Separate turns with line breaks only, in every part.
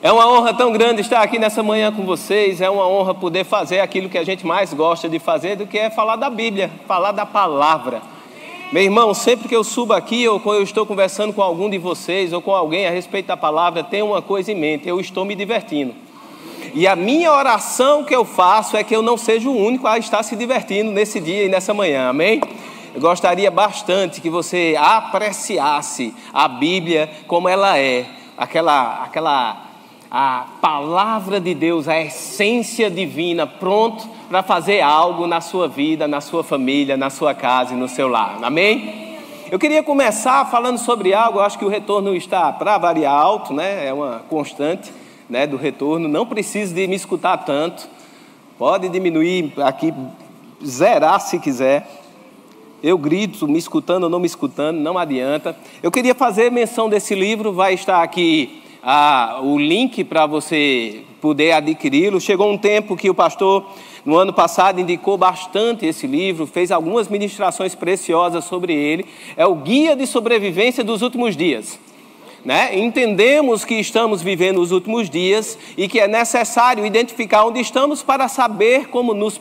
É uma honra tão grande estar aqui nessa manhã com vocês. É uma honra poder fazer aquilo que a gente mais gosta de fazer, do que é falar da Bíblia, falar da palavra. Meu irmão, sempre que eu subo aqui ou quando eu estou conversando com algum de vocês ou com alguém a respeito da palavra, tem uma coisa em mente: eu estou me divertindo. E a minha oração que eu faço é que eu não seja o único a estar se divertindo nesse dia e nessa manhã, amém? Eu gostaria bastante que você apreciasse a Bíblia como ela é, aquela, aquela a palavra de Deus, a essência divina, pronto para fazer algo na sua vida, na sua família, na sua casa e no seu lar. Amém? Eu queria começar falando sobre algo, eu acho que o retorno está para variar alto, né? É uma constante, né, do retorno. Não precisa de me escutar tanto. Pode diminuir aqui, zerar se quiser. Eu grito, me escutando ou não me escutando, não adianta. Eu queria fazer menção desse livro, vai estar aqui ah, o link para você poder adquiri-lo. Chegou um tempo que o pastor, no ano passado, indicou bastante esse livro, fez algumas ministrações preciosas sobre ele. É o Guia de Sobrevivência dos Últimos Dias. Né? Entendemos que estamos vivendo os últimos dias e que é necessário identificar onde estamos para saber como nos,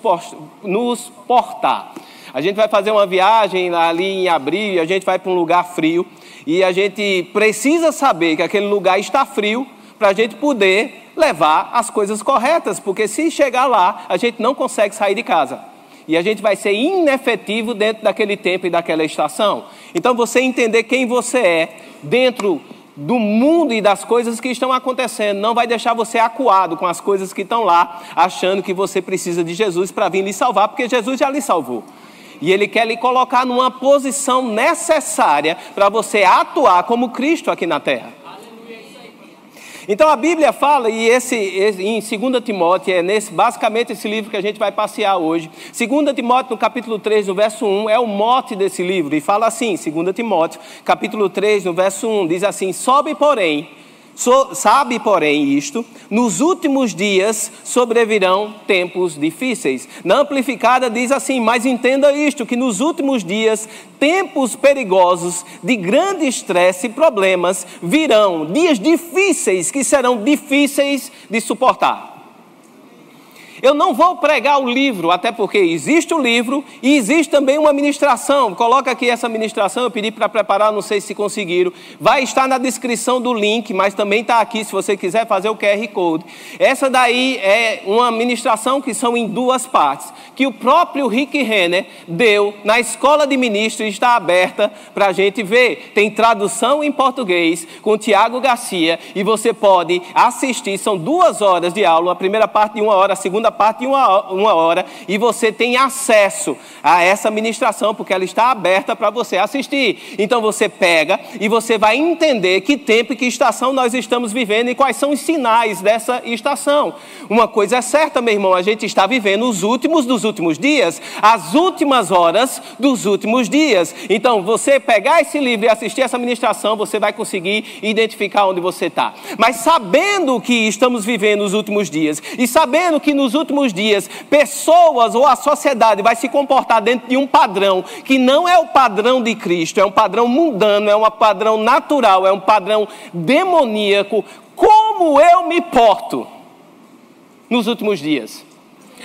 nos portar. A gente vai fazer uma viagem ali em abril e a gente vai para um lugar frio. E a gente precisa saber que aquele lugar está frio para a gente poder levar as coisas corretas, porque se chegar lá, a gente não consegue sair de casa. E a gente vai ser inefetivo dentro daquele tempo e daquela estação. Então, você entender quem você é dentro do mundo e das coisas que estão acontecendo, não vai deixar você acuado com as coisas que estão lá, achando que você precisa de Jesus para vir lhe salvar, porque Jesus já lhe salvou. E Ele quer lhe colocar numa posição necessária para você atuar como Cristo aqui na terra. Então a Bíblia fala, e esse, esse, em 2 Timóteo, é nesse, basicamente esse livro que a gente vai passear hoje. 2 Timóteo, no capítulo 3, no verso 1, é o mote desse livro, e fala assim, 2 Timóteo, capítulo 3, no verso 1, diz assim: Sobe, porém, So, sabe, porém, isto: nos últimos dias sobrevirão tempos difíceis. Na amplificada diz assim: mas entenda isto, que nos últimos dias tempos perigosos, de grande estresse e problemas virão, dias difíceis que serão difíceis de suportar. Eu não vou pregar o livro, até porque existe o livro e existe também uma ministração. Coloca aqui essa ministração, eu pedi para preparar, não sei se conseguiram. Vai estar na descrição do link, mas também está aqui se você quiser fazer o QR Code. Essa daí é uma ministração que são em duas partes, que o próprio Rick Renner deu na escola de ministros, está aberta para a gente ver. Tem tradução em português com Tiago Garcia e você pode assistir. São duas horas de aula, a primeira parte de uma hora, a segunda segunda parte em uma, uma hora e você tem acesso a essa ministração, porque ela está aberta para você assistir. Então você pega e você vai entender que tempo e que estação nós estamos vivendo e quais são os sinais dessa estação. Uma coisa é certa, meu irmão, a gente está vivendo os últimos dos últimos dias, as últimas horas dos últimos dias. Então, você pegar esse livro e assistir essa ministração, você vai conseguir identificar onde você está. Mas sabendo que estamos vivendo os últimos dias e sabendo que nos últimos dias, pessoas ou a sociedade vai se comportar dentro de um padrão que não é o padrão de Cristo, é um padrão mundano, é um padrão natural, é um padrão demoníaco. Como eu me porto nos últimos dias?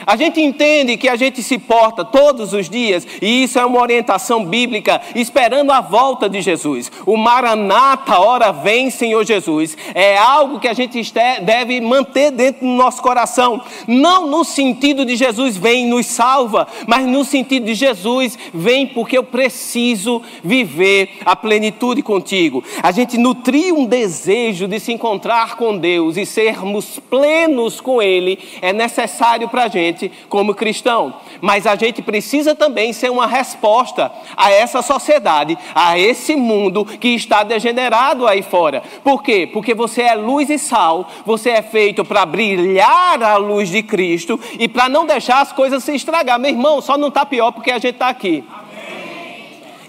A gente entende que a gente se porta todos os dias, e isso é uma orientação bíblica, esperando a volta de Jesus. O Maranata, hora vem, Senhor Jesus, é algo que a gente deve manter dentro do nosso coração, não no sentido de Jesus vem e nos salva, mas no sentido de Jesus vem porque eu preciso viver a plenitude contigo. A gente nutrir um desejo de se encontrar com Deus e sermos plenos com Ele é necessário para a gente gente como cristão. Mas a gente precisa também ser uma resposta a essa sociedade, a esse mundo que está degenerado aí fora. Por quê? Porque você é luz e sal, você é feito para brilhar a luz de Cristo e para não deixar as coisas se estragar. Meu irmão, só não está pior porque a gente está aqui.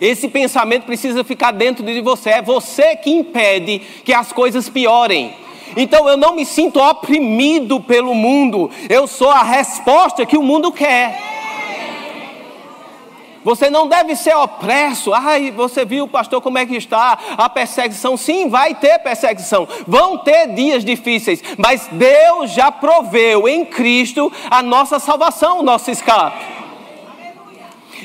Esse pensamento precisa ficar dentro de você. É você que impede que as coisas piorem. Então eu não me sinto oprimido pelo mundo, eu sou a resposta que o mundo quer. Você não deve ser opresso. Ai, você viu, pastor, como é que está a perseguição? Sim, vai ter perseguição. Vão ter dias difíceis. Mas Deus já proveu em Cristo a nossa salvação, o nosso escape.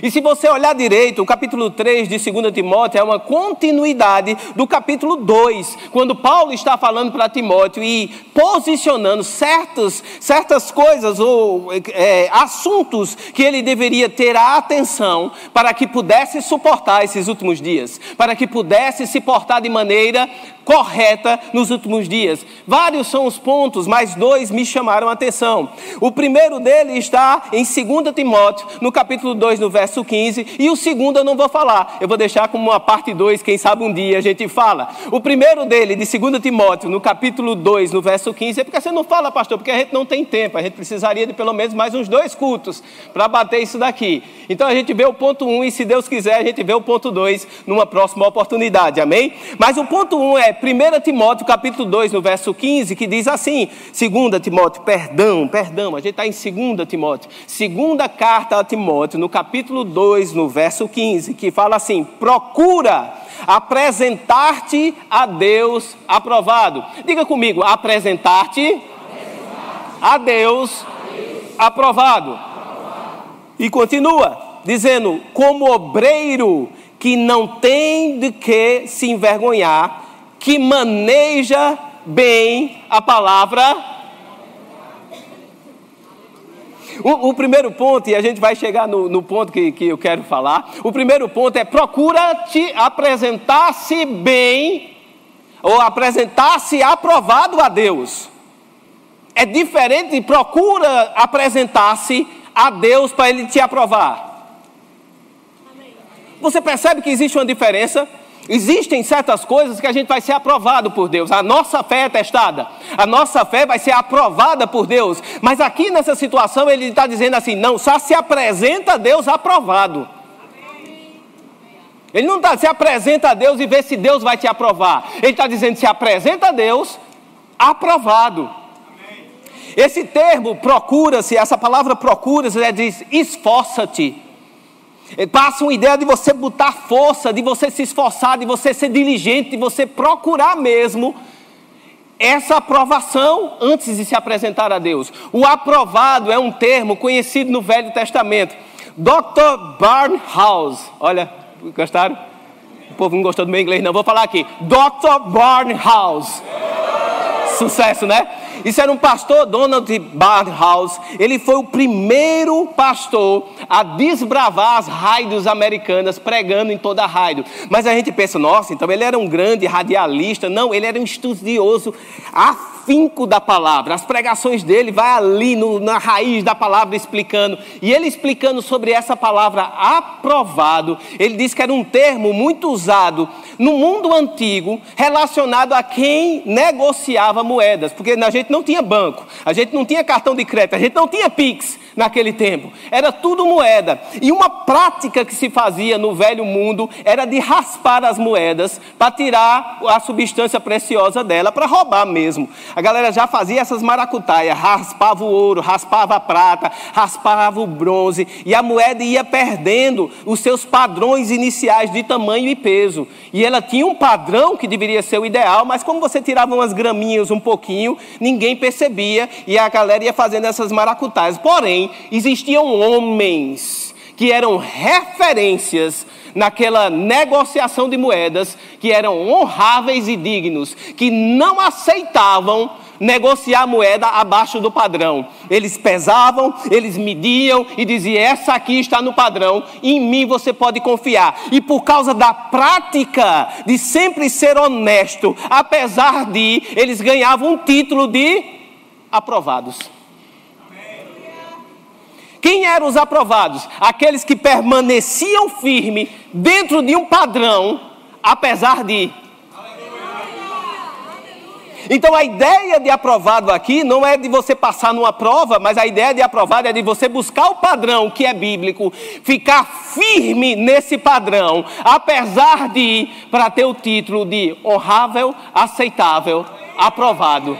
E se você olhar direito, o capítulo 3 de 2 Timóteo é uma continuidade do capítulo 2, quando Paulo está falando para Timóteo e posicionando certas, certas coisas ou é, assuntos que ele deveria ter a atenção para que pudesse suportar esses últimos dias, para que pudesse se portar de maneira correta nos últimos dias. Vários são os pontos, mas dois me chamaram a atenção. O primeiro dele está em 2 Timóteo, no capítulo 2, no verso 15, e o segundo eu não vou falar, eu vou deixar como uma parte 2, quem sabe um dia a gente fala. O primeiro dele, de 2 Timóteo, no capítulo 2, no verso 15, é porque você não fala, pastor, porque a gente não tem tempo, a gente precisaria de pelo menos mais uns dois cultos para bater isso daqui. Então a gente vê o ponto 1 um, e, se Deus quiser, a gente vê o ponto 2 numa próxima oportunidade, amém? Mas o ponto 1 um é 1 Timóteo capítulo 2, no verso 15, que diz assim: 2 Timóteo, perdão, perdão, a gente está em 2 Timóteo. Segunda carta a Timóteo, no capítulo 2, no verso 15, que fala assim: procura apresentar-te a Deus aprovado. Diga comigo, apresentar-te a Deus aprovado. E continua dizendo: como obreiro que não tem de que se envergonhar, que maneja bem a palavra. O, o, primeiro ponto, e a gente vai chegar no, no ponto que, que eu quero falar. O primeiro ponto é procura te apresentar-se bem, ou apresentar-se aprovado a Deus. É diferente procura apresentar-se a Deus para Ele te aprovar. Você percebe que existe uma diferença? Existem certas coisas que a gente vai ser aprovado por Deus. A nossa fé é testada. A nossa fé vai ser aprovada por Deus. Mas aqui nessa situação ele está dizendo assim: não, só se apresenta a Deus aprovado. Ele não está se apresenta a Deus e vê se Deus vai te aprovar. Ele está dizendo se apresenta a Deus aprovado. Esse termo procura-se, essa palavra procura-se, é diz esforça-te. Passa uma ideia de você botar força, de você se esforçar, de você ser diligente, de você procurar mesmo essa aprovação antes de se apresentar a Deus. O aprovado é um termo conhecido no Velho Testamento. Dr. Barnhouse, olha, gostaram? O povo não gostou do meu inglês, não. Vou falar aqui. Dr. Barnhouse. Sucesso, né? Isso era um pastor, Donald Barnhouse. Ele foi o primeiro pastor a desbravar as rádios americanas, pregando em toda a rádio. Mas a gente pensa, nossa, então ele era um grande radialista. Não, ele era um estudioso afinco da palavra. As pregações dele vai ali no, na raiz da palavra explicando. E ele explicando sobre essa palavra aprovado, ele diz que era um termo muito usado no mundo antigo relacionado a quem negociava moedas, porque a gente não tinha banco, a gente não tinha cartão de crédito, a gente não tinha Pix naquele tempo. Era tudo moeda. E uma prática que se fazia no velho mundo era de raspar as moedas para tirar a substância preciosa dela, para roubar mesmo. A galera já fazia essas maracutaias, raspava o ouro, raspava a prata, raspava o bronze, e a moeda ia perdendo os seus padrões iniciais de tamanho e peso. E ela tinha um padrão que deveria ser o ideal, mas como você tirava umas graminhas um pouquinho, ninguém percebia e a galera ia fazendo essas maracutaias. Porém, existiam homens que eram referências naquela negociação de moedas, que eram honráveis e dignos, que não aceitavam negociar moeda abaixo do padrão. Eles pesavam, eles mediam e diziam: essa aqui está no padrão, em mim você pode confiar. E por causa da prática de sempre ser honesto, apesar de, eles ganhavam um título de aprovados. Quem eram os aprovados? Aqueles que permaneciam firmes dentro de um padrão, apesar de. Então a ideia de aprovado aqui não é de você passar numa prova, mas a ideia de aprovado é de você buscar o padrão que é bíblico, ficar firme nesse padrão, apesar de, para ter o título de honrável, aceitável, aprovado.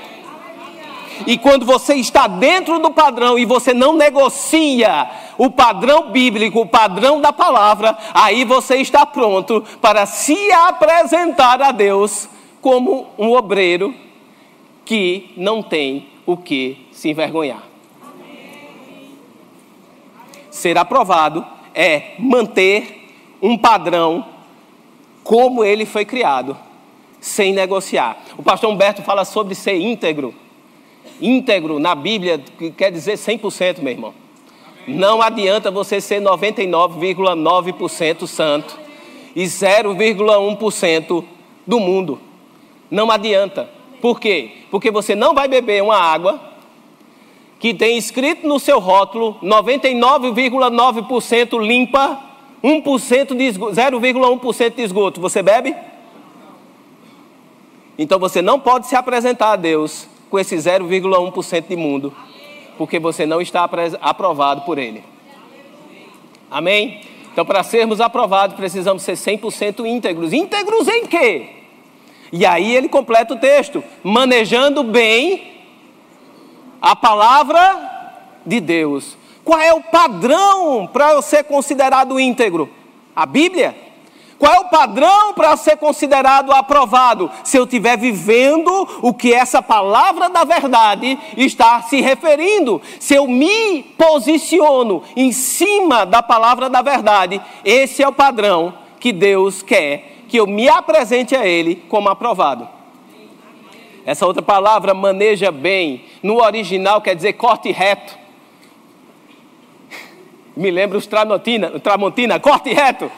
E quando você está dentro do padrão e você não negocia o padrão bíblico, o padrão da palavra, aí você está pronto para se apresentar a Deus como um obreiro que não tem o que se envergonhar. Ser aprovado é manter um padrão como ele foi criado, sem negociar. O pastor Humberto fala sobre ser íntegro. Íntegro na Bíblia quer dizer 100%, meu irmão. Não adianta você ser 99,9% santo e 0,1% do mundo. Não adianta. Por quê? Porque você não vai beber uma água que tem escrito no seu rótulo 99,9% limpa, 1% de 0,1% de esgoto. Você bebe? Então você não pode se apresentar a Deus com esse 0,1% de mundo, porque você não está aprovado por Ele. Amém? Então, para sermos aprovados, precisamos ser 100% íntegros. Íntegros em quê? E aí ele completa o texto: manejando bem a palavra de Deus. Qual é o padrão para eu ser considerado íntegro? A Bíblia. Qual é o padrão para ser considerado aprovado? Se eu estiver vivendo o que essa palavra da verdade está se referindo. Se eu me posiciono em cima da palavra da verdade, esse é o padrão que Deus quer que eu me apresente a Ele como aprovado. Essa outra palavra, maneja bem, no original quer dizer corte reto. Me lembra os Tramontina, Tramontina, corte reto.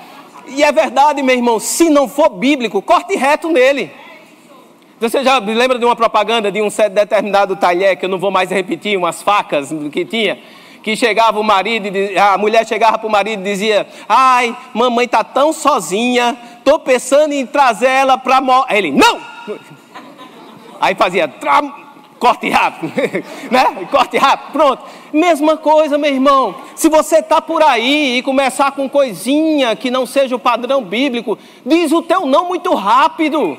E é verdade, meu irmão, se não for bíblico, corte reto nele. Você já lembra de uma propaganda de um determinado talher, que eu não vou mais repetir, umas facas que tinha? Que chegava o marido, a mulher chegava para o marido e dizia: Ai, mamãe está tão sozinha, estou pensando em trazer ela para. Ele, não! Aí fazia. Corte rápido, né? Corte rápido, pronto. Mesma coisa, meu irmão. Se você está por aí e começar com coisinha que não seja o padrão bíblico, diz o teu não muito rápido.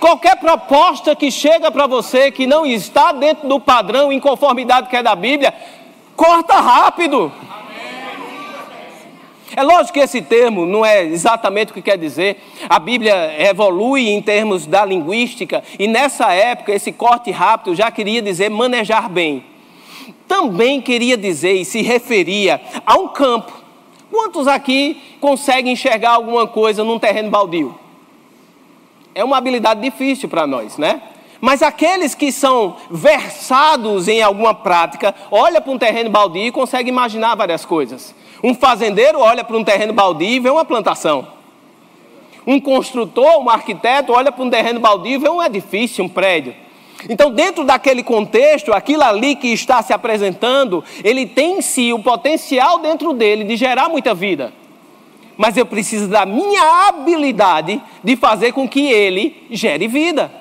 Qualquer proposta que chega para você que não está dentro do padrão em conformidade que é da Bíblia, corta rápido. É lógico que esse termo não é exatamente o que quer dizer. A Bíblia evolui em termos da linguística e nessa época esse corte rápido já queria dizer manejar bem. Também queria dizer e se referia a um campo. Quantos aqui conseguem enxergar alguma coisa num terreno baldio? É uma habilidade difícil para nós, né? Mas aqueles que são versados em alguma prática, olha para um terreno baldio e consegue imaginar várias coisas. Um fazendeiro olha para um terreno baldio e vê uma plantação. Um construtor, um arquiteto, olha para um terreno baldio e vê um edifício, um prédio. Então, dentro daquele contexto, aquilo ali que está se apresentando, ele tem em si o potencial dentro dele de gerar muita vida. Mas eu preciso da minha habilidade de fazer com que ele gere vida.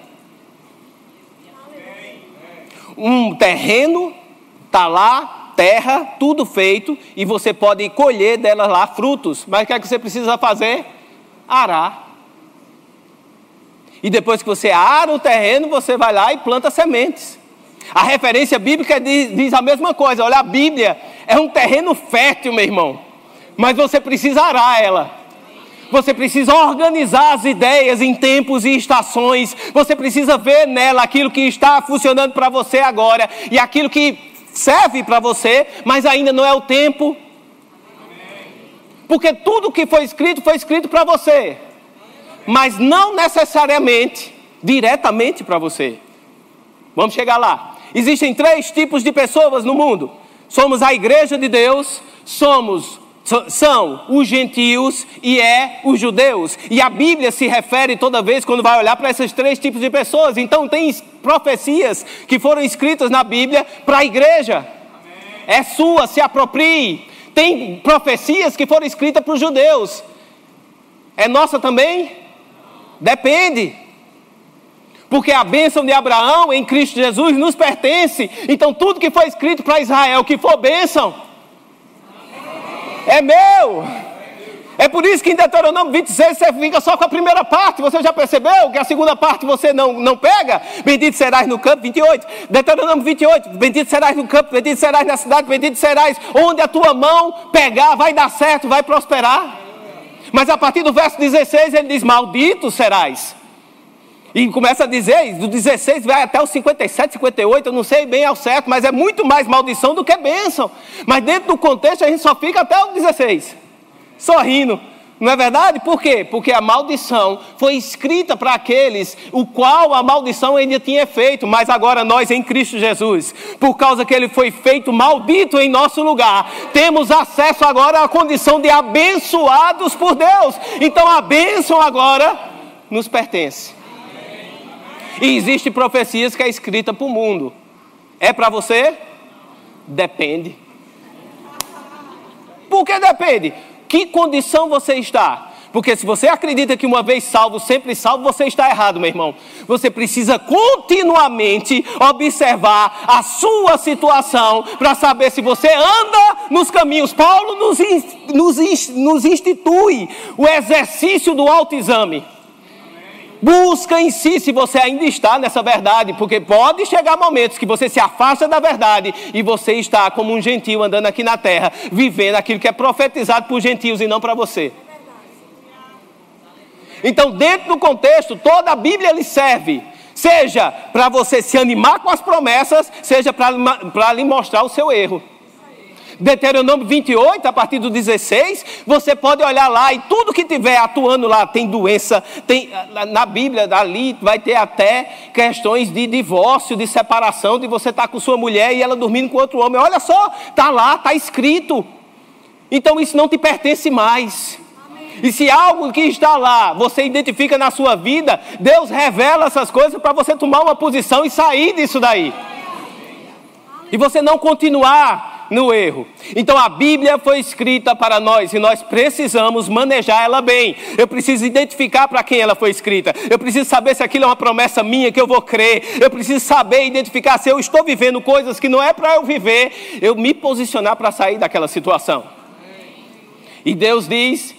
Um terreno está lá, terra, tudo feito, e você pode colher dela lá frutos. Mas o que é que você precisa fazer? Arar. E depois que você ara o terreno, você vai lá e planta sementes. A referência bíblica diz, diz, a mesma coisa. Olha, a Bíblia é um terreno fértil, meu irmão. Mas você precisa arar ela. Você precisa organizar as ideias em tempos e estações. Você precisa ver nela aquilo que está funcionando para você agora e aquilo que serve para você, mas ainda não é o tempo. Porque tudo que foi escrito foi escrito para você, mas não necessariamente diretamente para você. Vamos chegar lá. Existem três tipos de pessoas no mundo: somos a igreja de Deus, somos são os gentios e é os judeus. E a Bíblia se refere toda vez quando vai olhar para esses três tipos de pessoas. Então tem profecias que foram escritas na Bíblia para a igreja. Amém. É sua, se aproprie. Tem profecias que foram escritas para os judeus. É nossa também? Depende. Porque a bênção de Abraão em Cristo Jesus nos pertence. Então tudo que foi escrito para Israel, que for bênção, é meu. É por isso que em Deuteronômio 26 você fica só com a primeira parte. Você já percebeu que a segunda parte você não, não pega? Bendito serás no campo, 28. Deuteronômio 28. Bendito serás no campo, bendito serás na cidade, bendito serás onde a tua mão pegar, vai dar certo, vai prosperar. Mas a partir do verso 16 ele diz: Maldito serás. E começa a dizer, do 16 vai até o 57, 58, eu não sei bem ao certo, mas é muito mais maldição do que bênção. Mas dentro do contexto a gente só fica até o 16 sorrindo. Não é verdade? Por quê? Porque a maldição foi escrita para aqueles o qual a maldição ainda tinha efeito, mas agora nós em Cristo Jesus, por causa que ele foi feito maldito em nosso lugar, temos acesso agora à condição de abençoados por Deus. Então a bênção agora nos pertence. E existe profecias que é escrita para o mundo. É para você? Depende. Por que depende? que condição você está? Porque se você acredita que uma vez salvo, sempre salvo, você está errado, meu irmão. Você precisa continuamente observar a sua situação para saber se você anda nos caminhos. Paulo nos, nos, nos institui o exercício do autoexame. Busca em si se você ainda está nessa verdade, porque pode chegar momentos que você se afasta da verdade e você está como um gentil andando aqui na terra, vivendo aquilo que é profetizado por gentios e não para você. Então, dentro do contexto, toda a Bíblia lhe serve, seja para você se animar com as promessas, seja para lhe mostrar o seu erro. Deuteronômio 28, a partir do 16, você pode olhar lá e tudo que tiver atuando lá tem doença, tem na Bíblia ali vai ter até questões de divórcio, de separação, de você estar tá com sua mulher e ela dormindo com outro homem. Olha só, tá lá, tá escrito. Então isso não te pertence mais. E se algo que está lá você identifica na sua vida, Deus revela essas coisas para você tomar uma posição e sair disso daí. E você não continuar no erro. Então a Bíblia foi escrita para nós e nós precisamos manejar ela bem. Eu preciso identificar para quem ela foi escrita. Eu preciso saber se aquilo é uma promessa minha que eu vou crer. Eu preciso saber identificar se eu estou vivendo coisas que não é para eu viver, eu me posicionar para sair daquela situação. E Deus diz: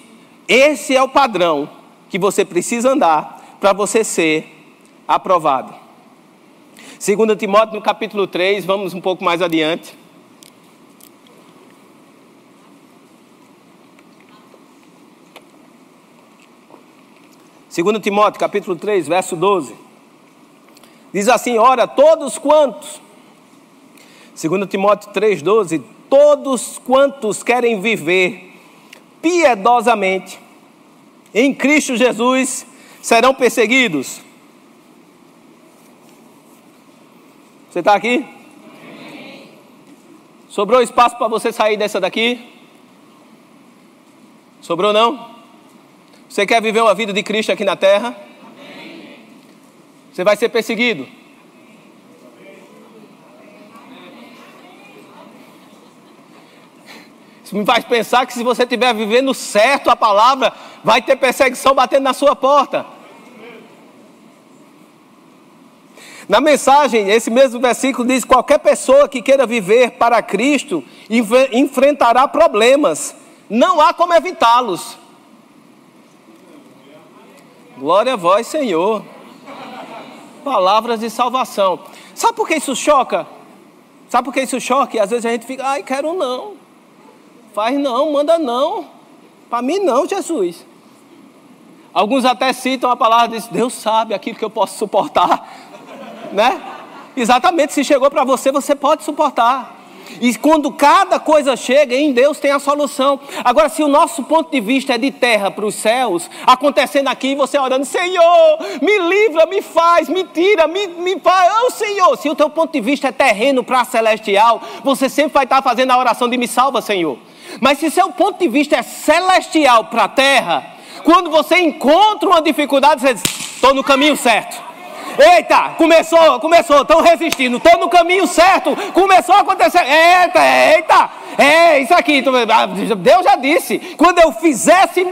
esse é o padrão que você precisa andar para você ser aprovado. Segundo Timóteo no capítulo 3, vamos um pouco mais adiante. 2 Timóteo capítulo 3, verso 12. Diz assim: Ora, todos quantos, 2 Timóteo 3, 12, todos quantos querem viver piedosamente em Cristo Jesus serão perseguidos. Você está aqui? Sobrou espaço para você sair dessa daqui? Sobrou não? Você quer viver uma vida de Cristo aqui na terra? Você vai ser perseguido. Isso me faz pensar que se você estiver vivendo certo a palavra, vai ter perseguição batendo na sua porta. Na mensagem, esse mesmo versículo diz: qualquer pessoa que queira viver para Cristo enfrentará problemas, não há como evitá-los. Glória a vós, Senhor. Palavras de salvação. Sabe por que isso choca? Sabe por que isso choca? E às vezes a gente fica, ai, quero não. Faz não, manda não. Para mim não, Jesus. Alguns até citam a palavra diz, Deus sabe aquilo que eu posso suportar, né? Exatamente, se chegou para você, você pode suportar. E quando cada coisa chega, em Deus tem a solução. Agora, se o nosso ponto de vista é de terra para os céus, acontecendo aqui, você orando, Senhor, me livra, me faz, me tira, me, me faz, oh Senhor. Se o teu ponto de vista é terreno para celestial, você sempre vai estar fazendo a oração de me salva, Senhor. Mas se seu ponto de vista é celestial para a terra, quando você encontra uma dificuldade, você diz, estou no caminho certo. Eita, começou, começou, estão resistindo, estão no caminho certo, começou a acontecer. Eita, eita, é isso aqui. Ah, Deus já disse: quando eu fizesse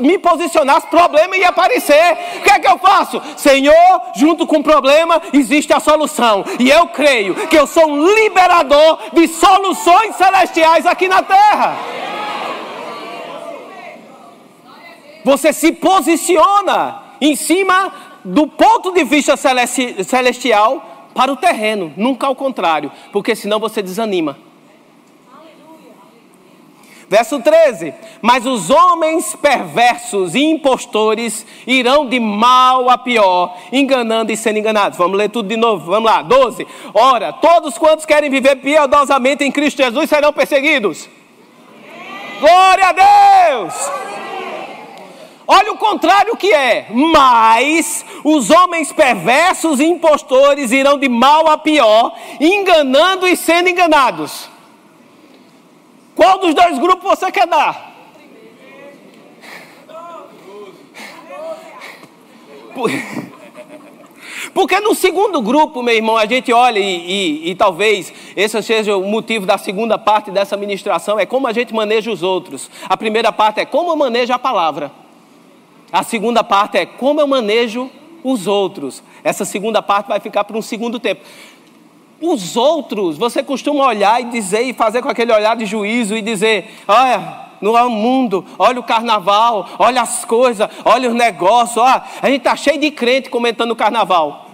me posicionasse, problema ia aparecer. O que é que eu faço? Senhor, junto com o problema, existe a solução. E eu creio que eu sou um liberador de soluções celestiais aqui na terra. Você se posiciona em cima do ponto de vista celestial para o terreno, nunca ao contrário, porque senão você desanima. Verso 13: Mas os homens perversos e impostores irão de mal a pior, enganando e sendo enganados. Vamos ler tudo de novo, vamos lá. 12: Ora, todos quantos querem viver piedosamente em Cristo Jesus serão perseguidos. Glória a Deus! Olha o contrário que é. Mas os homens perversos e impostores irão de mal a pior, enganando e sendo enganados. Qual dos dois grupos você quer dar? Porque no segundo grupo, meu irmão, a gente olha e, e, e, talvez esse seja o motivo da segunda parte dessa ministração, é como a gente maneja os outros. A primeira parte é como eu manejo a palavra. A segunda parte é como eu manejo os outros. Essa segunda parte vai ficar para um segundo tempo. Os outros, você costuma olhar e dizer e fazer com aquele olhar de juízo e dizer: olha, no mundo, olha o carnaval, olha as coisas, olha os negócios, ó, a gente está cheio de crente comentando o carnaval.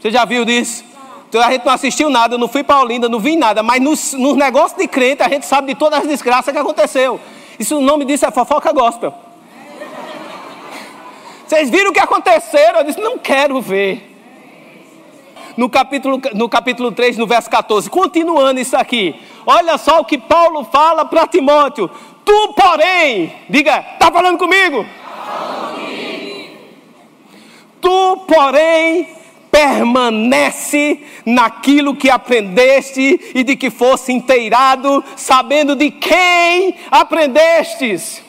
Você já viu disso? Então, a gente não assistiu nada, eu não fui para Olinda, não vi nada, mas nos, nos negócios de crente a gente sabe de todas as desgraças que aconteceu. Isso o nome disso é fofoca gospel. Vocês viram o que aconteceu? Eu disse, não quero ver no capítulo, no capítulo 3, no verso 14. Continuando isso aqui. Olha só o que Paulo fala para Timóteo. Tu, porém, diga, está falando comigo? Tu, porém, permanece naquilo que aprendeste e de que fosse inteirado, sabendo de quem aprendestes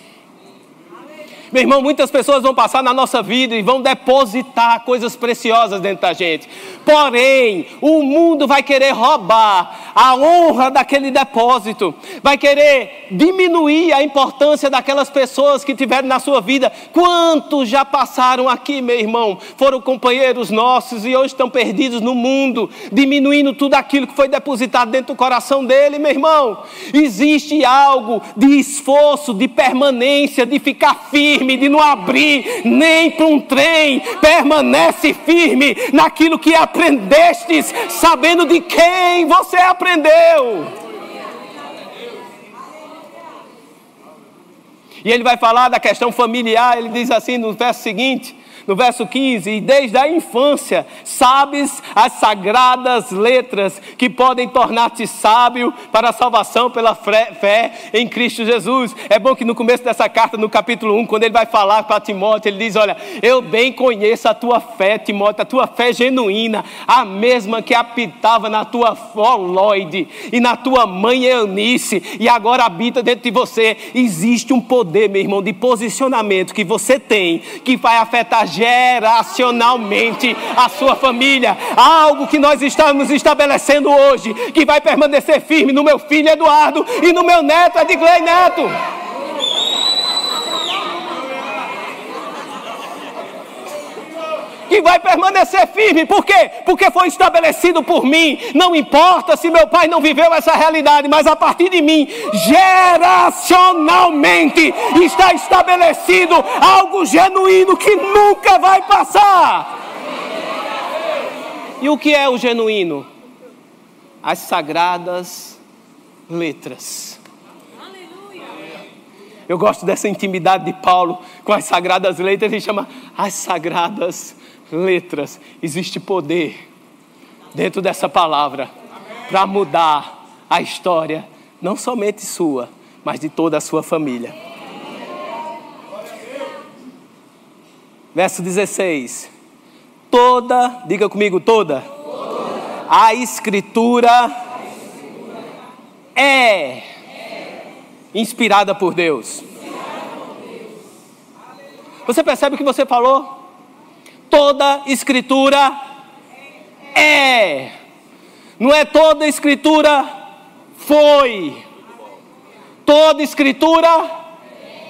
meu irmão, muitas pessoas vão passar na nossa vida e vão depositar coisas preciosas dentro da gente. Porém, o mundo vai querer roubar a honra daquele depósito, vai querer diminuir a importância daquelas pessoas que tiveram na sua vida. Quantos já passaram aqui, meu irmão? Foram companheiros nossos e hoje estão perdidos no mundo, diminuindo tudo aquilo que foi depositado dentro do coração dele, meu irmão. Existe algo de esforço, de permanência, de ficar firme firme, de não abrir nem para um trem. Permanece firme naquilo que aprendestes, sabendo de quem você aprendeu. E ele vai falar da questão familiar, ele diz assim no verso seguinte: no verso 15: E desde a infância sabes as sagradas letras que podem tornar-te sábio para a salvação pela fé em Cristo Jesus. É bom que no começo dessa carta, no capítulo 1, quando ele vai falar para Timóteo, ele diz: Olha, eu bem conheço a tua fé, Timóteo, a tua fé genuína, a mesma que apitava na tua Lóide e na tua mãe Eunice, e agora habita dentro de você. Existe um poder, meu irmão, de posicionamento que você tem, que vai afetar geracionalmente a sua família. Algo que nós estamos estabelecendo hoje, que vai permanecer firme no meu filho Eduardo e no meu neto Edgley Neto. Que vai permanecer firme. Por quê? Porque foi estabelecido por mim. Não importa se meu pai não viveu essa realidade, mas a partir de mim, geracionalmente, está estabelecido algo genuíno que nunca vai passar. E o que é o genuíno? As sagradas letras. Eu gosto dessa intimidade de Paulo com as sagradas letras, ele chama as sagradas letras, existe poder dentro dessa palavra para mudar a história, não somente sua, mas de toda a sua família. Verso 16. Toda, diga comigo, toda. toda. A, escritura a escritura é, é inspirada por Deus. Você percebe o que você falou? Toda escritura é. Não é toda escritura foi. Toda escritura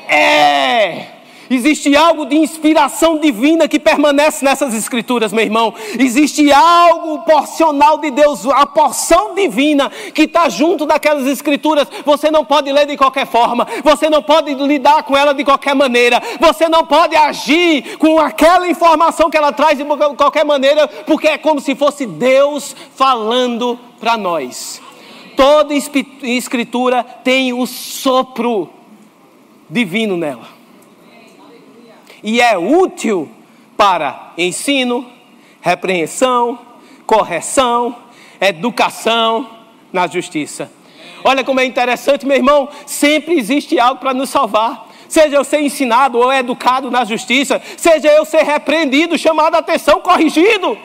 é. Existe algo de inspiração divina que permanece nessas escrituras, meu irmão. Existe algo porcional de Deus, a porção divina que está junto daquelas escrituras. Você não pode ler de qualquer forma, você não pode lidar com ela de qualquer maneira, você não pode agir com aquela informação que ela traz de qualquer maneira, porque é como se fosse Deus falando para nós. Toda escritura tem o sopro divino nela e é útil para ensino, repreensão, correção, educação na justiça. Olha como é interessante, meu irmão, sempre existe algo para nos salvar. Seja eu ser ensinado ou educado na justiça, seja eu ser repreendido, chamado a atenção, corrigido.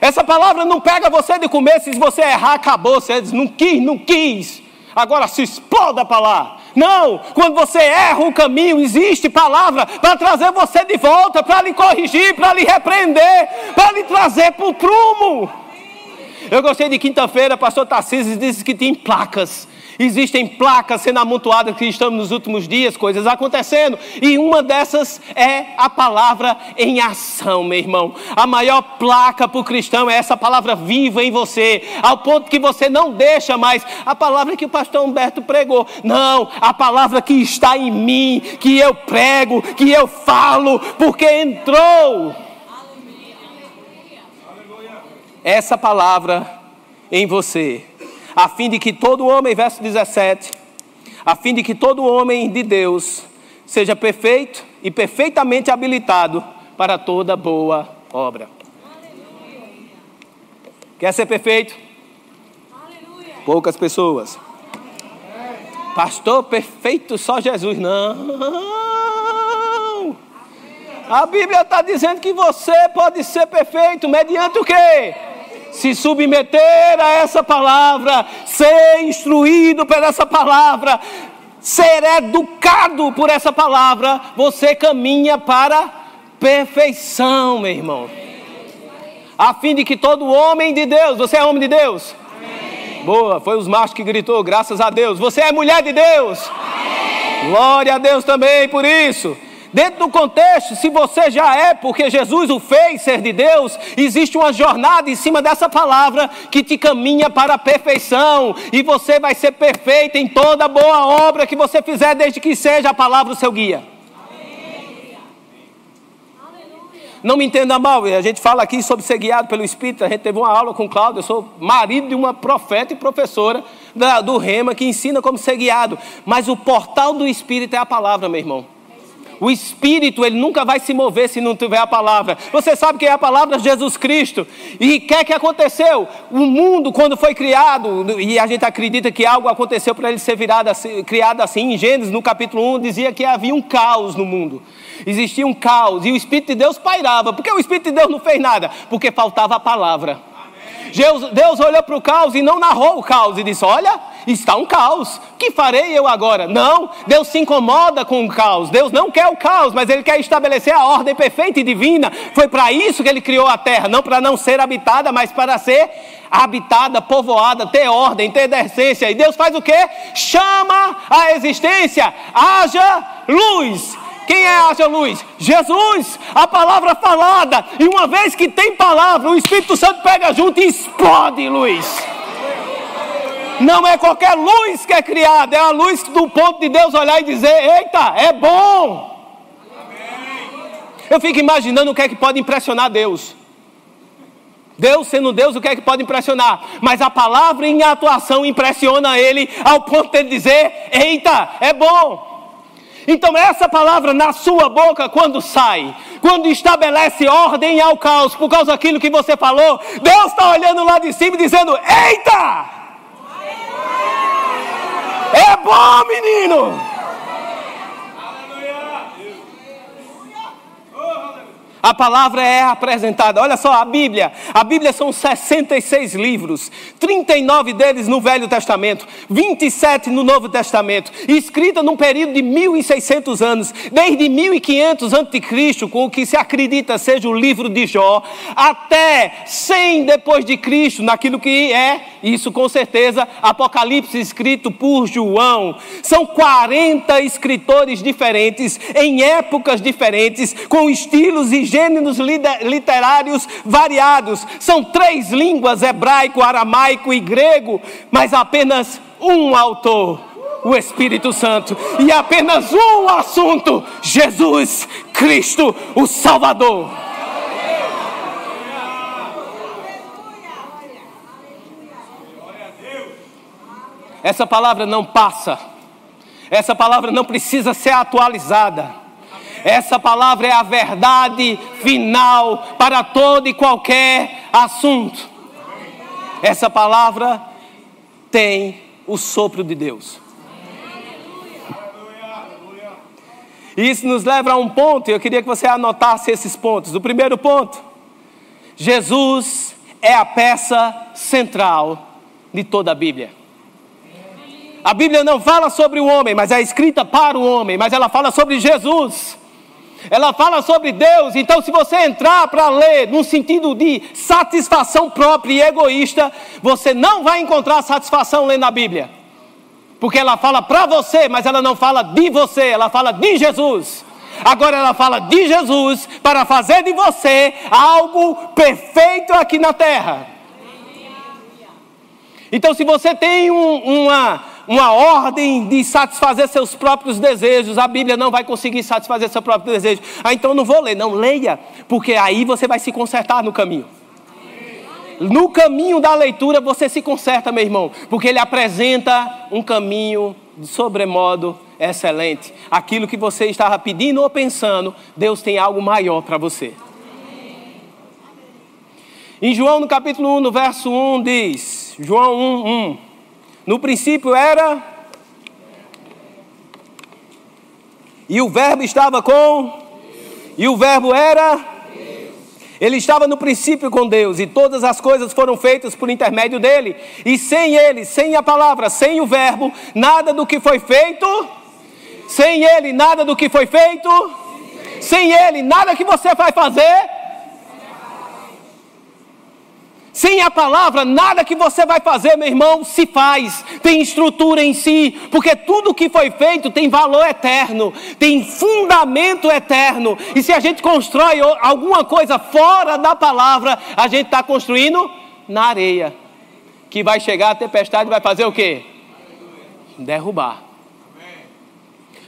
Essa palavra não pega você de comer, se você errar, acabou. Você diz, não quis, não quis. Agora se exploda para lá. Não, quando você erra o caminho, existe palavra para trazer você de volta, para lhe corrigir, para lhe repreender, para lhe trazer para o prumo. Eu gostei de quinta-feira, pastor Tarcísio disse que tem placas Existem placas sendo amontoadas que estamos nos últimos dias, coisas acontecendo. E uma dessas é a palavra em ação, meu irmão. A maior placa para o cristão é essa palavra viva em você, ao ponto que você não deixa mais a palavra que o pastor Humberto pregou. Não, a palavra que está em mim, que eu prego, que eu falo, porque entrou. Essa palavra em você a fim de que todo homem, verso 17, a fim de que todo homem de Deus seja perfeito e perfeitamente habilitado para toda boa obra. Quer ser perfeito? Aleluia. Poucas pessoas. Pastor, perfeito só Jesus. Não. A Bíblia está dizendo que você pode ser perfeito mediante o quê? Se submeter a essa palavra, ser instruído por essa palavra, ser educado por essa palavra, você caminha para perfeição, meu irmão. A fim de que todo homem de Deus, você é homem de Deus? Amém. Boa, foi os machos que gritou, graças a Deus. Você é mulher de Deus? Amém. Glória a Deus também por isso. Dentro do contexto, se você já é, porque Jesus o fez ser de Deus, existe uma jornada em cima dessa palavra que te caminha para a perfeição, e você vai ser perfeito em toda boa obra que você fizer, desde que seja a palavra o seu guia. Não me entenda mal, a gente fala aqui sobre ser guiado pelo Espírito. A gente teve uma aula com o Cláudio. Eu sou marido de uma profeta e professora da, do Rema que ensina como ser guiado. Mas o portal do Espírito é a palavra, meu irmão. O espírito, ele nunca vai se mover se não tiver a palavra. Você sabe que é a palavra Jesus Cristo. E o que é que aconteceu? O mundo, quando foi criado, e a gente acredita que algo aconteceu para ele ser virado assim, criado assim, em Gênesis, no capítulo 1, dizia que havia um caos no mundo. Existia um caos, e o Espírito de Deus pairava. Por que o Espírito de Deus não fez nada? Porque faltava a palavra. Deus, olhou para o caos e não narrou o caos e disse: Olha, está um caos, que farei eu agora? Não, Deus se incomoda com o caos, Deus não quer o caos, mas Ele quer estabelecer a ordem perfeita e divina. Foi para isso que Ele criou a terra, não para não ser habitada, mas para ser habitada, povoada, ter ordem, ter decência. E Deus faz o que? Chama a existência, haja luz. Quem é haja luz? Jesus, a palavra falada. E uma vez que tem palavra, o Espírito Santo pega junto e explode luz. Não é qualquer luz que é criada, é a luz do ponto de Deus olhar e dizer: Eita, é bom. Eu fico imaginando o que é que pode impressionar Deus. Deus sendo Deus, o que é que pode impressionar? Mas a palavra em atuação impressiona ele ao ponto de ele dizer: Eita, é bom. Então, essa palavra na sua boca, quando sai, quando estabelece ordem ao caos, por causa daquilo que você falou, Deus está olhando lá de cima e dizendo: Eita! É bom, menino! A palavra é apresentada. Olha só a Bíblia. A Bíblia são 66 livros, 39 deles no Velho Testamento, 27 no Novo Testamento, escrita num período de 1600 anos, desde 1500 a.C., com o que se acredita seja o livro de Jó, até 100 depois de Cristo, naquilo que é isso com certeza, Apocalipse escrito por João. São 40 escritores diferentes, em épocas diferentes, com estilos e gêneros literários variados. São três línguas: hebraico, aramaico e grego, mas apenas um autor o Espírito Santo e apenas um assunto: Jesus Cristo, o Salvador. Essa palavra não passa. Essa palavra não precisa ser atualizada. Essa palavra é a verdade final para todo e qualquer assunto. Essa palavra tem o sopro de Deus. Isso nos leva a um ponto, e eu queria que você anotasse esses pontos. O primeiro ponto: Jesus é a peça central de toda a Bíblia. A Bíblia não fala sobre o homem, mas é escrita para o homem, mas ela fala sobre Jesus. Ela fala sobre Deus, então se você entrar para ler no sentido de satisfação própria e egoísta, você não vai encontrar satisfação lendo a Bíblia. Porque ela fala para você, mas ela não fala de você, ela fala de Jesus. Agora ela fala de Jesus para fazer de você algo perfeito aqui na terra. Então, se você tem um, uma, uma ordem de satisfazer seus próprios desejos, a Bíblia não vai conseguir satisfazer seu próprio desejo. Ah, então não vou ler. Não, leia, porque aí você vai se consertar no caminho. No caminho da leitura você se conserta, meu irmão, porque ele apresenta um caminho sobremodo excelente. Aquilo que você estava pedindo ou pensando, Deus tem algo maior para você. Em João, no capítulo 1, no verso 1, diz: João 1, 1. No princípio era. E o Verbo estava com. E o Verbo era ele estava no princípio com Deus e todas as coisas foram feitas por intermédio dele. E sem ele, sem a palavra, sem o verbo, nada do que foi feito, sem ele, nada do que foi feito, sem ele, nada que você vai fazer sem a palavra, nada que você vai fazer, meu irmão, se faz, tem estrutura em si, porque tudo que foi feito tem valor eterno, tem fundamento eterno. E se a gente constrói alguma coisa fora da palavra, a gente está construindo na areia, que vai chegar a tempestade e vai fazer o quê? Derrubar.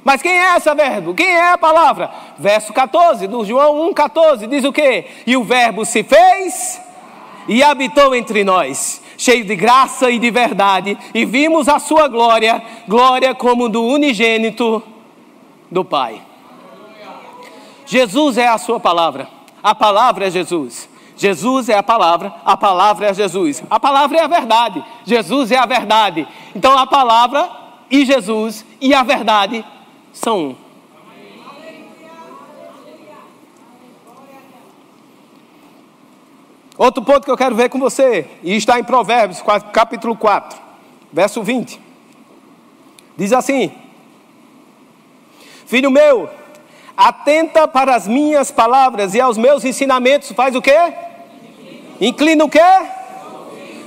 Mas quem é essa verbo? Quem é a palavra? Verso 14, do João 1,14, diz o quê? E o verbo se fez e habitou entre nós, cheio de graça e de verdade, e vimos a sua glória, glória como do unigênito do Pai. Jesus é a sua palavra, a palavra é Jesus. Jesus é a palavra, a palavra é Jesus. A palavra é a verdade, Jesus é a verdade. Então a palavra e Jesus e a verdade são um. Outro ponto que eu quero ver com você, e está em Provérbios, capítulo 4, verso 20. Diz assim: Filho meu, atenta para as minhas palavras e aos meus ensinamentos, faz o quê? Inclina o quê?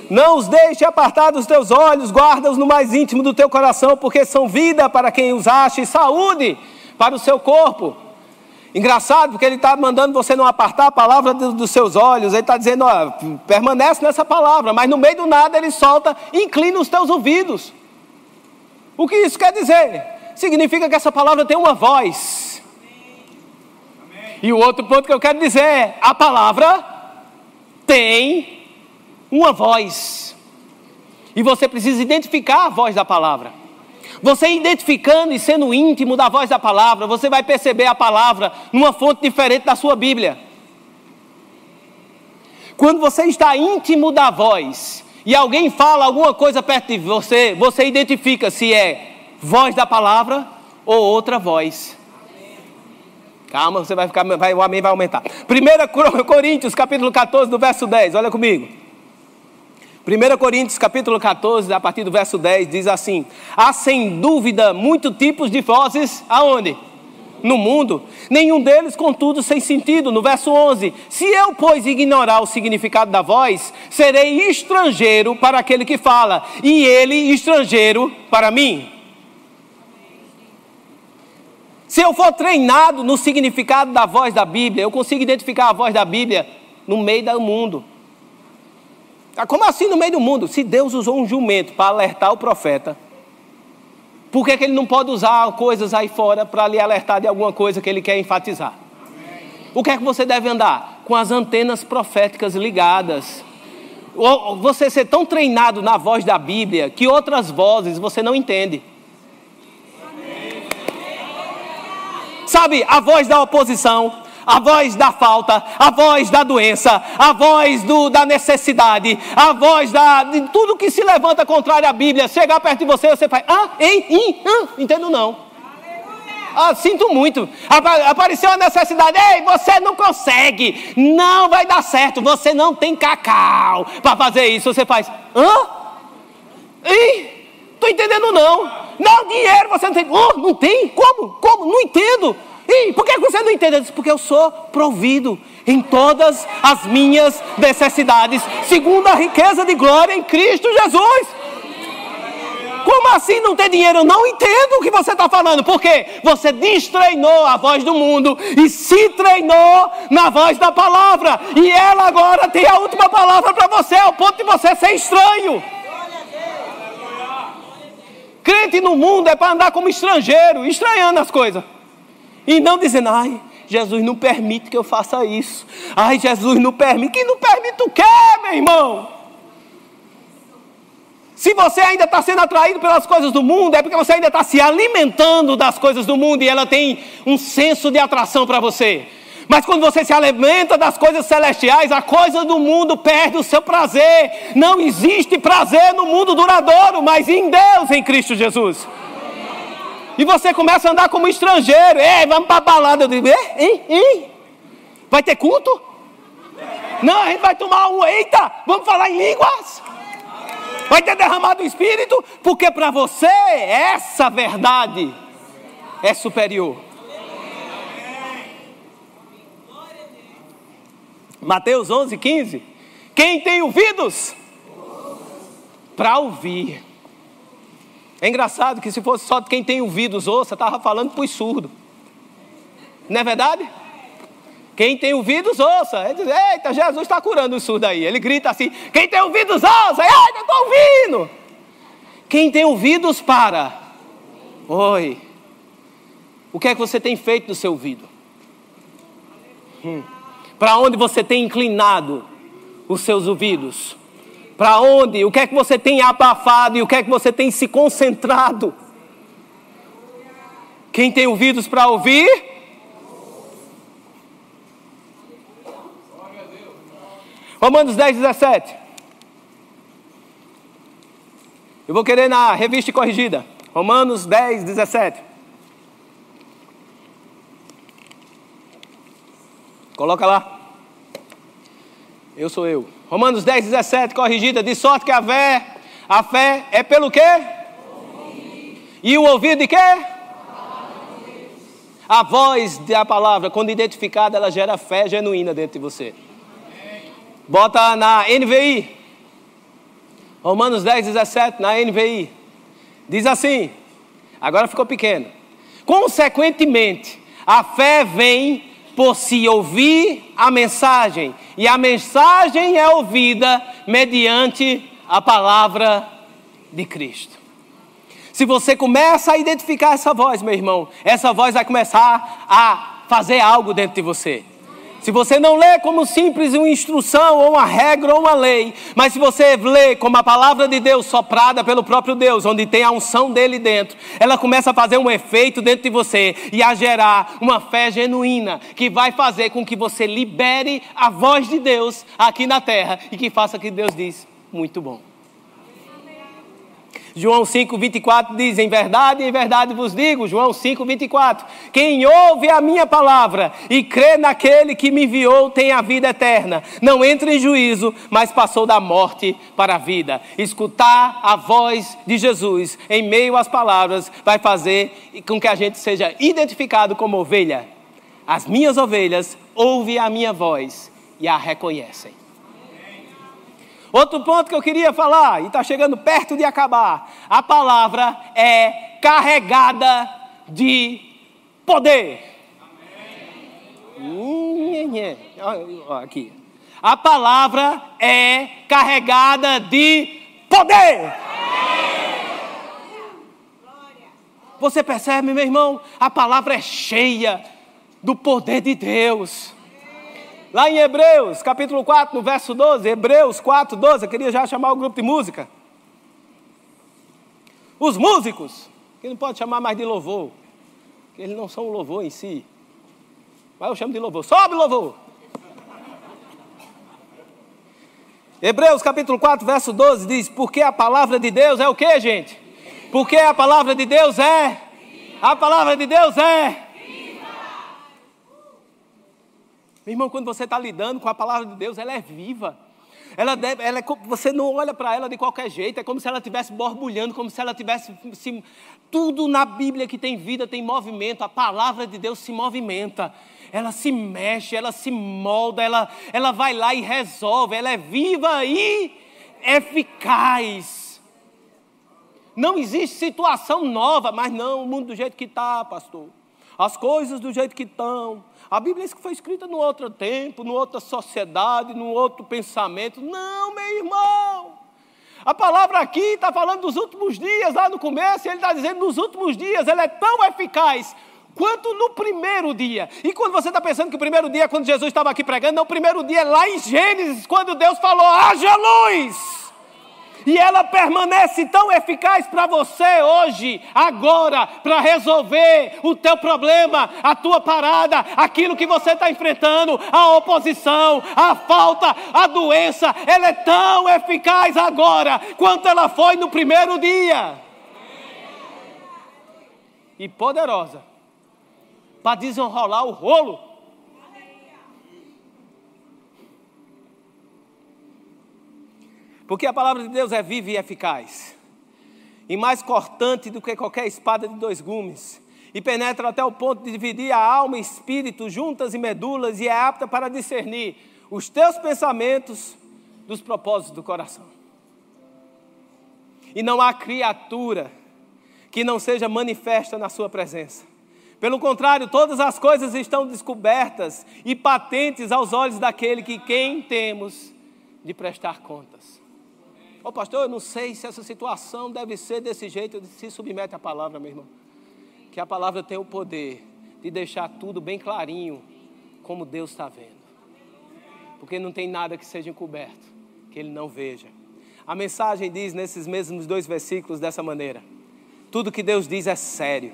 Não os deixe apartar dos teus olhos, guarda-os no mais íntimo do teu coração, porque são vida para quem os acha e saúde para o seu corpo. Engraçado, porque ele está mandando você não apartar a palavra dos seus olhos, ele está dizendo, ó, permanece nessa palavra, mas no meio do nada ele solta, inclina os teus ouvidos. O que isso quer dizer? Significa que essa palavra tem uma voz. E o outro ponto que eu quero dizer é: a palavra tem uma voz. E você precisa identificar a voz da palavra. Você identificando e sendo íntimo da voz da palavra, você vai perceber a palavra numa fonte diferente da sua Bíblia. Quando você está íntimo da voz e alguém fala alguma coisa perto de você, você identifica se é voz da palavra ou outra voz. Calma, você vai ficar, vai, o amém vai aumentar. 1 Coríntios, capítulo 14, do verso 10, olha comigo. 1 Coríntios capítulo 14, a partir do verso 10, diz assim: Há sem dúvida muitos tipos de vozes, aonde? no mundo, nenhum deles, contudo, sem sentido. No verso 11: Se eu, pois, ignorar o significado da voz, serei estrangeiro para aquele que fala, e ele estrangeiro para mim. Se eu for treinado no significado da voz da Bíblia, eu consigo identificar a voz da Bíblia no meio do mundo. Ah, como assim no meio do mundo? Se Deus usou um jumento para alertar o profeta, por que, que ele não pode usar coisas aí fora para lhe alertar de alguma coisa que ele quer enfatizar? O que é que você deve andar? Com as antenas proféticas ligadas. Você ser tão treinado na voz da Bíblia que outras vozes você não entende. Sabe, a voz da oposição, a voz da falta, a voz da doença, a voz do, da necessidade, a voz da, de tudo que se levanta contrário à Bíblia. Chegar perto de você, você faz, ah, hein, hein, entendo não. Ah, sinto muito. Apareceu a necessidade. Ei, você não consegue. Não vai dar certo. Você não tem cacau para fazer isso. Você faz. Hã? Ih, tô entendendo não. Não, dinheiro você não tem. Oh, não tem? Como? Como? Não entendo. E por que você não entende? Disse, porque eu sou provido em todas as minhas necessidades, segundo a riqueza de glória em Cristo Jesus. Como assim não ter dinheiro? Eu não entendo o que você está falando, porque você destreinou a voz do mundo e se treinou na voz da palavra, e ela agora tem a última palavra para você, ao ponto de você ser estranho. Crente no mundo é para andar como estrangeiro, estranhando as coisas. E não dizendo, ai, Jesus não permite que eu faça isso. Ai, Jesus não permite. Que não permite o quê, meu irmão? Se você ainda está sendo atraído pelas coisas do mundo, é porque você ainda está se alimentando das coisas do mundo e ela tem um senso de atração para você. Mas quando você se alimenta das coisas celestiais, a coisa do mundo perde o seu prazer. Não existe prazer no mundo duradouro, mas em Deus, em Cristo Jesus. E você começa a andar como estrangeiro. Ei, vamos para a balada. Eu digo, hein? Vai ter culto? Não, a gente vai tomar um. Eita, vamos falar em línguas. Vai ter derramado o Espírito, porque para você essa verdade é superior. Mateus 11, 15. Quem tem ouvidos para ouvir é engraçado que se fosse só quem tem ouvidos ouça, estava falando para os surdos. Não é verdade? Quem tem ouvidos ouça. Ele diz, eita, Jesus está curando os surdos aí. Ele grita assim, quem tem ouvidos ouça. Eita, estou ouvindo. Quem tem ouvidos para. Oi. O que é que você tem feito do seu ouvido? Hum. Para onde você tem inclinado os seus ouvidos? Para onde? O que é que você tem abafado e o que é que você tem se concentrado? Quem tem ouvidos para ouvir? Romanos 10, 17. Eu vou querer na revista corrigida. Romanos 10, 17. Coloca lá. Eu sou eu. Romanos 10, 17, corrigida, de sorte que a fé, a fé é pelo quê? E o ouvido de quê? A voz da palavra, quando identificada, ela gera fé genuína dentro de você. Bota na NVI. Romanos 10, 17, na NVI. Diz assim, agora ficou pequeno. Consequentemente, a fé vem por se ouvir a mensagem, e a mensagem é ouvida mediante a palavra de Cristo. Se você começa a identificar essa voz, meu irmão, essa voz vai começar a fazer algo dentro de você. Se você não lê como simples uma instrução, ou uma regra, ou uma lei, mas se você lê como a palavra de Deus soprada pelo próprio Deus, onde tem a unção dele dentro, ela começa a fazer um efeito dentro de você e a gerar uma fé genuína que vai fazer com que você libere a voz de Deus aqui na terra e que faça o que Deus diz. Muito bom. João 5, 24 diz: Em verdade, em verdade vos digo, João 5, 24: Quem ouve a minha palavra e crê naquele que me enviou tem a vida eterna. Não entra em juízo, mas passou da morte para a vida. Escutar a voz de Jesus em meio às palavras vai fazer com que a gente seja identificado como ovelha. As minhas ovelhas ouvem a minha voz e a reconhecem. Outro ponto que eu queria falar, e está chegando perto de acabar: a palavra é carregada de poder. Aqui. A palavra é carregada de poder. Você percebe, meu irmão? A palavra é cheia do poder de Deus. Lá em Hebreus, capítulo 4, no verso 12, Hebreus 4, 12, eu queria já chamar o grupo de música. Os músicos, que não pode chamar mais de louvor, que eles não são louvor em si. Mas eu chamo de louvor. Sobe louvor! Hebreus capítulo 4, verso 12 diz: Porque a palavra de Deus é o que, gente? Porque a palavra de Deus é. A palavra de Deus é Meu irmão, quando você está lidando com a palavra de Deus, ela é viva. Ela deve, ela é, você não olha para ela de qualquer jeito, é como se ela estivesse borbulhando, como se ela tivesse. Se, tudo na Bíblia que tem vida tem movimento, a palavra de Deus se movimenta, ela se mexe, ela se molda, ela, ela vai lá e resolve, ela é viva e eficaz. Não existe situação nova, mas não, o mundo do jeito que está, pastor. As coisas do jeito que estão. A Bíblia que foi escrita num outro tempo, numa outra sociedade, num outro pensamento. Não, meu irmão. A palavra aqui está falando dos últimos dias, lá no começo, ele está dizendo nos últimos dias, ela é tão eficaz quanto no primeiro dia. E quando você está pensando que o primeiro dia, quando Jesus estava aqui pregando, não, o primeiro dia é lá em Gênesis, quando Deus falou: haja luz e ela permanece tão eficaz para você hoje, agora, para resolver o teu problema, a tua parada, aquilo que você está enfrentando, a oposição, a falta, a doença, ela é tão eficaz agora quanto ela foi no primeiro dia. E poderosa para desenrolar o rolo Porque a palavra de Deus é viva e eficaz, e mais cortante do que qualquer espada de dois gumes, e penetra até o ponto de dividir a alma e espírito juntas e medulas, e é apta para discernir os teus pensamentos dos propósitos do coração. E não há criatura que não seja manifesta na sua presença. Pelo contrário, todas as coisas estão descobertas e patentes aos olhos daquele que quem temos de prestar contas. Ô oh, pastor, eu não sei se essa situação deve ser desse jeito. Se submete à palavra, meu irmão. Que a palavra tem o poder de deixar tudo bem clarinho, como Deus está vendo. Porque não tem nada que seja encoberto, que Ele não veja. A mensagem diz nesses mesmos dois versículos dessa maneira: tudo que Deus diz é sério.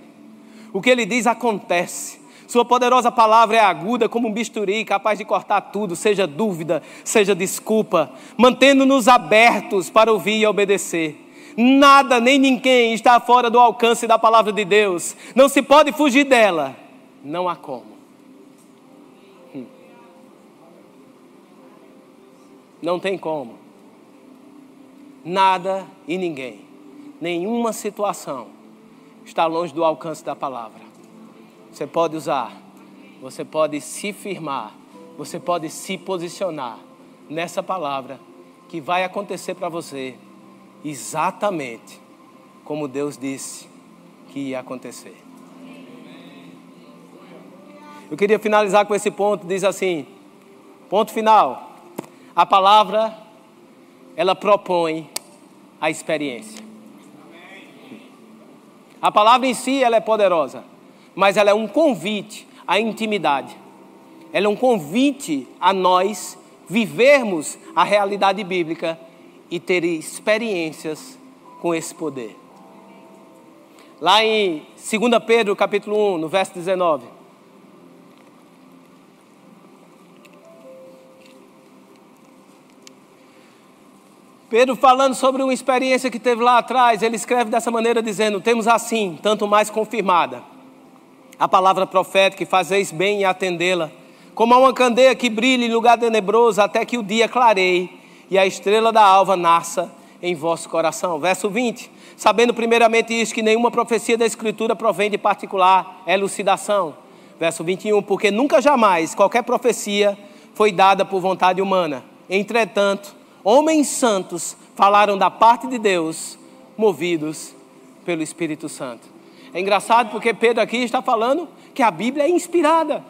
O que Ele diz acontece. Sua poderosa palavra é aguda como um bisturi, capaz de cortar tudo, seja dúvida, seja desculpa, mantendo-nos abertos para ouvir e obedecer. Nada nem ninguém está fora do alcance da palavra de Deus. Não se pode fugir dela. Não há como. Hum. Não tem como. Nada e ninguém, nenhuma situação está longe do alcance da palavra. Você pode usar, você pode se firmar, você pode se posicionar nessa palavra que vai acontecer para você exatamente como Deus disse que ia acontecer. Eu queria finalizar com esse ponto, diz assim: ponto final. A palavra ela propõe a experiência. A palavra em si ela é poderosa mas ela é um convite à intimidade. Ela é um convite a nós vivermos a realidade bíblica e ter experiências com esse poder. Lá em 2 Pedro, capítulo 1, no verso 19. Pedro, falando sobre uma experiência que teve lá atrás, ele escreve dessa maneira, dizendo: Temos assim, tanto mais confirmada, a palavra profética, e fazeis bem em atendê-la, como a uma candeia que brilha em lugar tenebroso, até que o dia clareie e a estrela da alva nasça em vosso coração. Verso 20: Sabendo primeiramente isto, que nenhuma profecia da Escritura provém de particular elucidação. Verso 21: Porque nunca jamais qualquer profecia foi dada por vontade humana. Entretanto, homens santos falaram da parte de Deus, movidos pelo Espírito Santo. É engraçado porque Pedro aqui está falando que a Bíblia é inspirada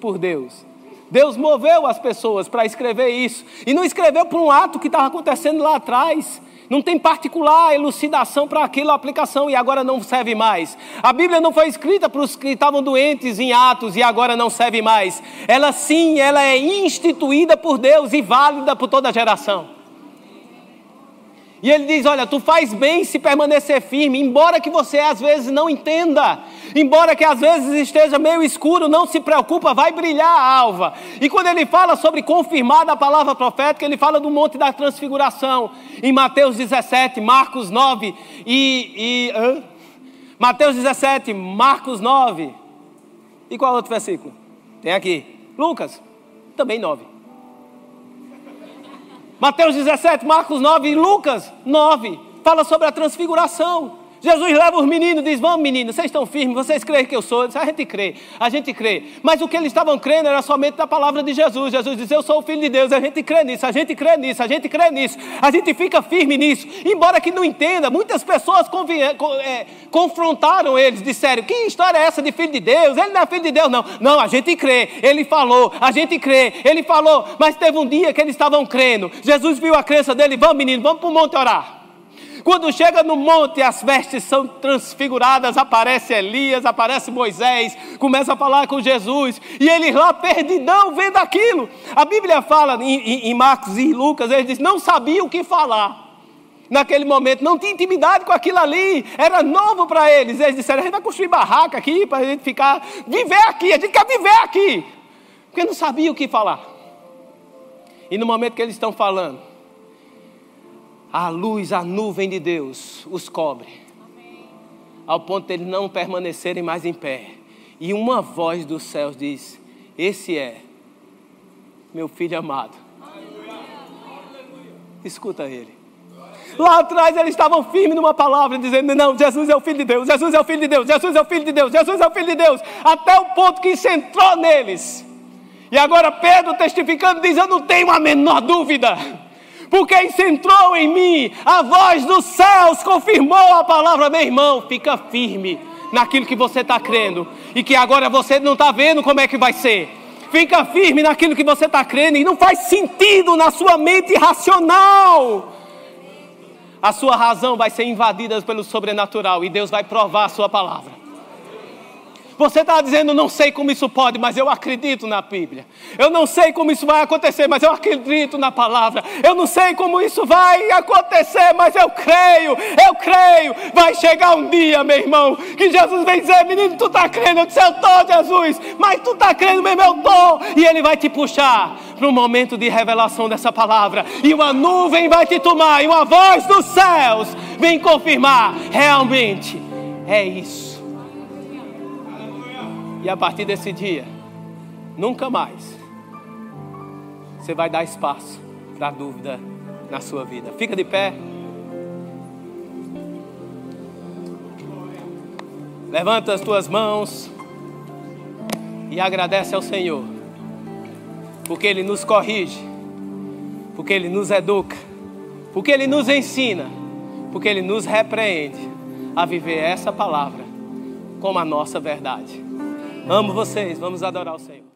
por Deus. Deus moveu as pessoas para escrever isso. E não escreveu por um ato que estava acontecendo lá atrás. Não tem particular elucidação para aquilo, aplicação, e agora não serve mais. A Bíblia não foi escrita para os que estavam doentes em Atos e agora não serve mais. Ela sim, ela é instituída por Deus e válida por toda a geração. E ele diz: Olha, tu faz bem se permanecer firme, embora que você às vezes não entenda, embora que às vezes esteja meio escuro, não se preocupa, vai brilhar a alva. E quando ele fala sobre confirmar a palavra profética, ele fala do Monte da Transfiguração, em Mateus 17, Marcos 9 e. e Mateus 17, Marcos 9. E qual outro versículo? Tem aqui. Lucas, também 9. Mateus 17, Marcos 9 e Lucas 9 fala sobre a transfiguração. Jesus leva os meninos e diz: Vamos, meninos, vocês estão firmes, vocês creem que eu sou? a gente crê, a gente crê. Mas o que eles estavam crendo era somente da palavra de Jesus. Jesus diz: Eu sou o filho de Deus, a gente crê nisso, a gente crê nisso, a gente crê nisso, a gente fica firme nisso. Embora que não entenda, muitas pessoas é, confrontaram eles, disseram: Que história é essa de filho de Deus? Ele não é filho de Deus, não. Não, a gente crê, ele falou, a gente crê, ele falou. Mas teve um dia que eles estavam crendo. Jesus viu a crença dele: Vamos, menino, vamos para o monte orar. Quando chega no monte, as vestes são transfiguradas, aparece Elias, aparece Moisés, começa a falar com Jesus, e eles lá perdidão vendo aquilo. A Bíblia fala em, em Marcos e Lucas, eles dizem, não sabiam o que falar. Naquele momento, não tinha intimidade com aquilo ali, era novo para eles. Eles disseram: a gente vai construir barraca aqui para a gente ficar, viver aqui, a gente quer viver aqui, porque não sabia o que falar. E no momento que eles estão falando, a luz, a nuvem de Deus os cobre, ao ponto de eles não permanecerem mais em pé. E uma voz dos céus diz: Esse é meu filho amado. Escuta ele. Lá atrás eles estavam firmes numa palavra, dizendo: Não, Jesus é o Filho de Deus, Jesus é o Filho de Deus, Jesus é o Filho de Deus, Jesus é o Filho de Deus, até o ponto que isso entrou neles. E agora Pedro testificando, diz: Eu não tenho a menor dúvida porque isso entrou em mim, a voz dos céus confirmou a palavra, meu irmão, fica firme naquilo que você está crendo, e que agora você não está vendo como é que vai ser. Fica firme naquilo que você está crendo, e não faz sentido na sua mente racional. A sua razão vai ser invadida pelo sobrenatural, e Deus vai provar a sua palavra. Você está dizendo, não sei como isso pode, mas eu acredito na Bíblia. Eu não sei como isso vai acontecer, mas eu acredito na palavra. Eu não sei como isso vai acontecer, mas eu creio, eu creio. Vai chegar um dia, meu irmão, que Jesus vem dizer, menino, tu está crendo? Eu disse, eu estou, Jesus. Mas tu está crendo mesmo, eu estou. E Ele vai te puxar para um momento de revelação dessa palavra. E uma nuvem vai te tomar, e uma voz dos céus vem confirmar, realmente é isso. E a partir desse dia, nunca mais você vai dar espaço para dúvida na sua vida. Fica de pé. Levanta as tuas mãos e agradece ao Senhor, porque Ele nos corrige, porque Ele nos educa, porque Ele nos ensina, porque Ele nos repreende a viver essa palavra como a nossa verdade. Amo vocês, vamos adorar o Senhor.